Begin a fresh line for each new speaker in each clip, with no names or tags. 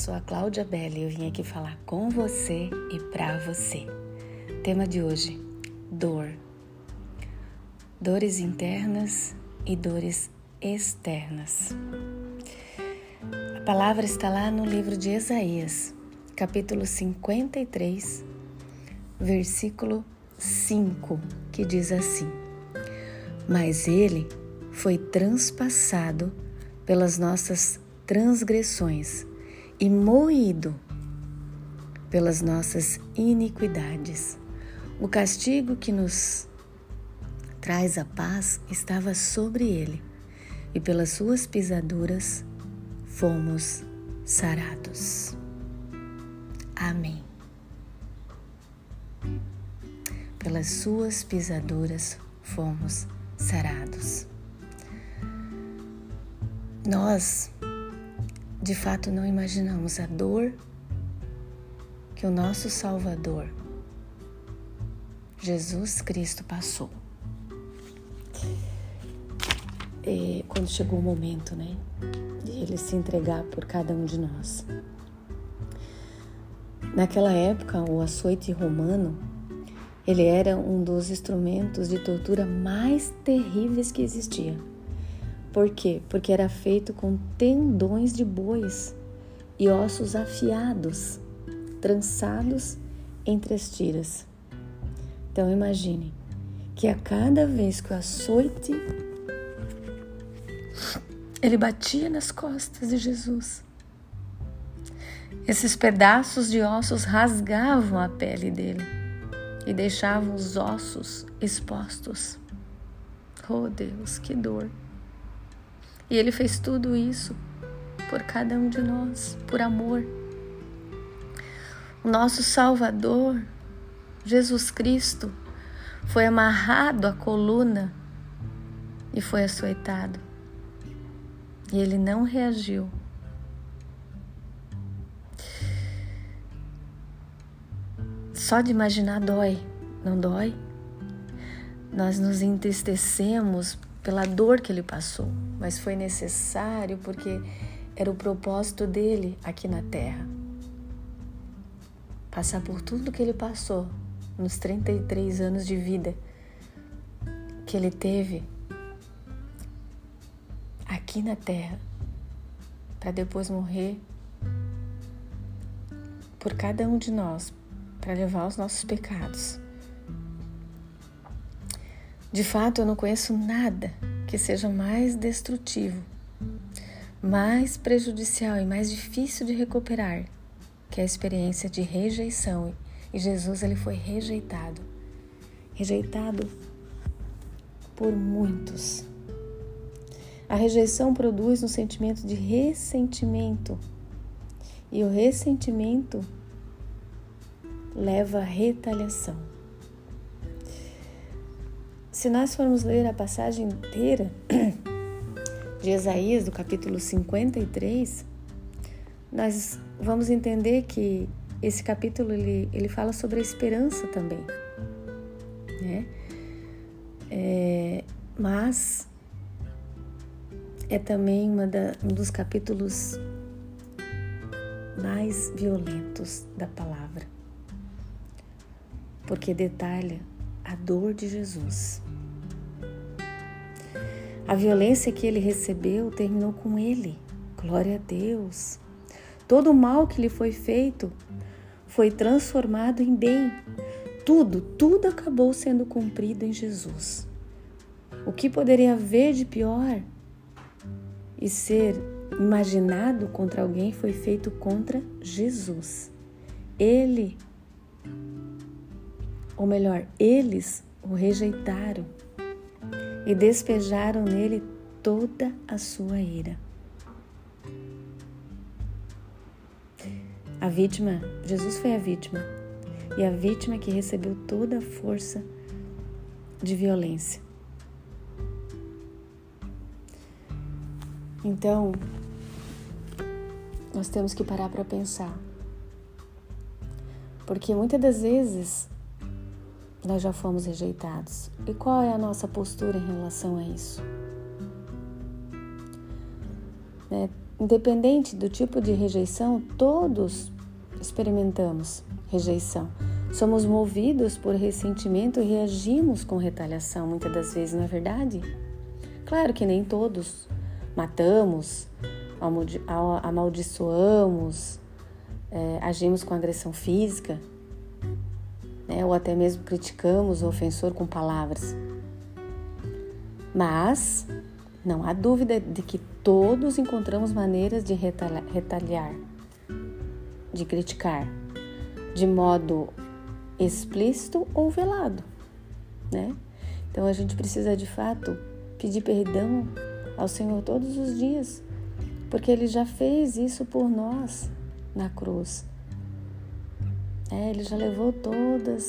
sou a Cláudia Belli e eu vim aqui falar com você e para você. Tema de hoje: dor. Dores internas e dores externas. A palavra está lá no livro de Isaías, capítulo 53, versículo 5, que diz assim: Mas ele foi transpassado pelas nossas transgressões e moído pelas nossas iniquidades. O castigo que nos traz a paz estava sobre ele, e pelas suas pisaduras fomos sarados. Amém. Pelas suas pisaduras fomos sarados. Nós, de fato, não imaginamos a dor que o nosso Salvador, Jesus Cristo, passou. E quando chegou o momento, né, de ele se entregar por cada um de nós. Naquela época, o açoite romano, ele era um dos instrumentos de tortura mais terríveis que existia. Por quê? Porque era feito com tendões de bois e ossos afiados, trançados entre as tiras. Então imagine que a cada vez que o açoite ele batia nas costas de Jesus, esses pedaços de ossos rasgavam a pele dele e deixavam os ossos expostos. Oh Deus, que dor! E Ele fez tudo isso por cada um de nós, por amor. O nosso Salvador, Jesus Cristo, foi amarrado à coluna e foi açoitado. E ele não reagiu. Só de imaginar dói, não dói? Nós nos entristecemos pela dor que ele passou, mas foi necessário porque era o propósito dele aqui na terra. Passar por tudo que ele passou nos 33 anos de vida que ele teve aqui na terra, para depois morrer por cada um de nós, para levar os nossos pecados. De fato, eu não conheço nada que seja mais destrutivo, mais prejudicial e mais difícil de recuperar que a experiência de rejeição. E Jesus ele foi rejeitado, rejeitado por muitos. A rejeição produz um sentimento de ressentimento. E o ressentimento leva à retaliação. Se nós formos ler a passagem inteira de Isaías, do capítulo 53, nós vamos entender que esse capítulo ele, ele fala sobre a esperança também. Né? É, mas é também da, um dos capítulos mais violentos da palavra, porque detalha a dor de Jesus. A violência que ele recebeu terminou com ele. Glória a Deus. Todo o mal que lhe foi feito foi transformado em bem. Tudo, tudo acabou sendo cumprido em Jesus. O que poderia haver de pior e ser imaginado contra alguém foi feito contra Jesus. Ele ou melhor, eles o rejeitaram e despejaram nele toda a sua ira. A vítima, Jesus foi a vítima, e a vítima que recebeu toda a força de violência. Então, nós temos que parar para pensar. Porque muitas das vezes nós já fomos rejeitados. E qual é a nossa postura em relação a isso? É, independente do tipo de rejeição, todos experimentamos rejeição. Somos movidos por ressentimento e reagimos com retaliação muitas das vezes, não é verdade? Claro que nem todos matamos, amaldiçoamos, é, agimos com agressão física, né, ou até mesmo criticamos o ofensor com palavras. Mas não há dúvida de que todos encontramos maneiras de retaliar, de criticar, de modo explícito ou velado, né? Então a gente precisa de fato pedir perdão ao Senhor todos os dias, porque Ele já fez isso por nós na cruz. É, ele já levou todas,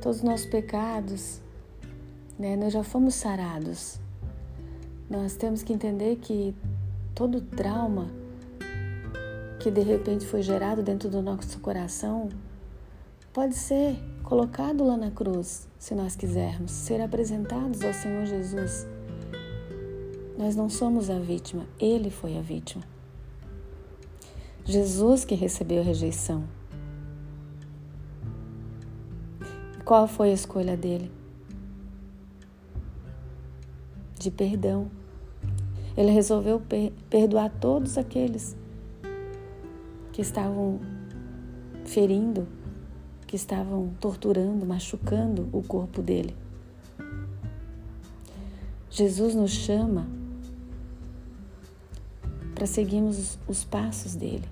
todos os nossos pecados, né? Nós já fomos sarados. Nós temos que entender que todo trauma que de repente foi gerado dentro do nosso coração pode ser colocado lá na cruz, se nós quisermos, ser apresentados ao Senhor Jesus. Nós não somos a vítima, Ele foi a vítima. Jesus que recebeu a rejeição. Qual foi a escolha dele? De perdão. Ele resolveu perdoar todos aqueles que estavam ferindo, que estavam torturando, machucando o corpo dele. Jesus nos chama para seguirmos os passos dele.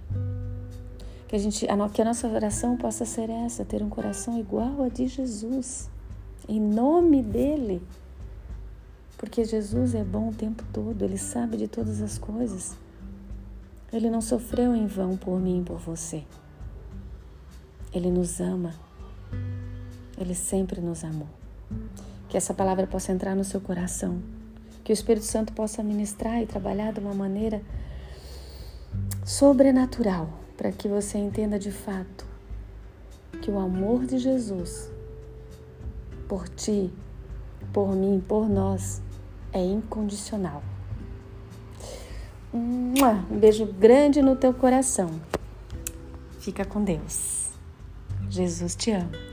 Que a, gente, que a nossa oração possa ser essa, ter um coração igual a de Jesus, em nome dele. Porque Jesus é bom o tempo todo, ele sabe de todas as coisas. Ele não sofreu em vão por mim e por você. Ele nos ama. Ele sempre nos amou. Que essa palavra possa entrar no seu coração. Que o Espírito Santo possa ministrar e trabalhar de uma maneira sobrenatural para que você entenda de fato que o amor de Jesus por ti, por mim, por nós é incondicional. Um beijo grande no teu coração. Fica com Deus. Jesus te ama.